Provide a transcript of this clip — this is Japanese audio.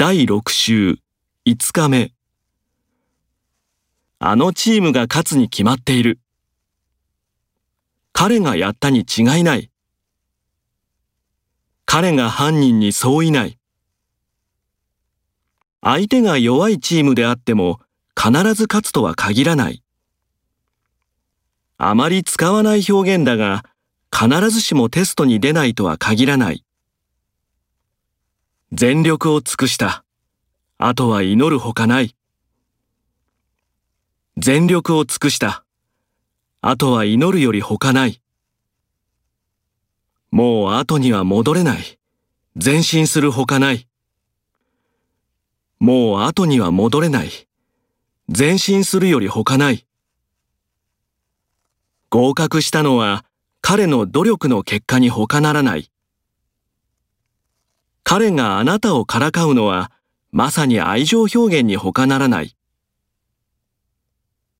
第6週5日目あのチームが勝つに決まっている。彼がやったに違いない。彼が犯人にそういない。相手が弱いチームであっても必ず勝つとは限らない。あまり使わない表現だが必ずしもテストに出ないとは限らない。全力を尽くした。あとは祈るほかない。全力を尽くした。あとは祈るよりほかない。もう後には戻れない。前進するほかない。もう後には戻れない。前進するよりほかない。合格したのは彼の努力の結果に他ならない。彼があなたをからかうのはまさに愛情表現に他ならない。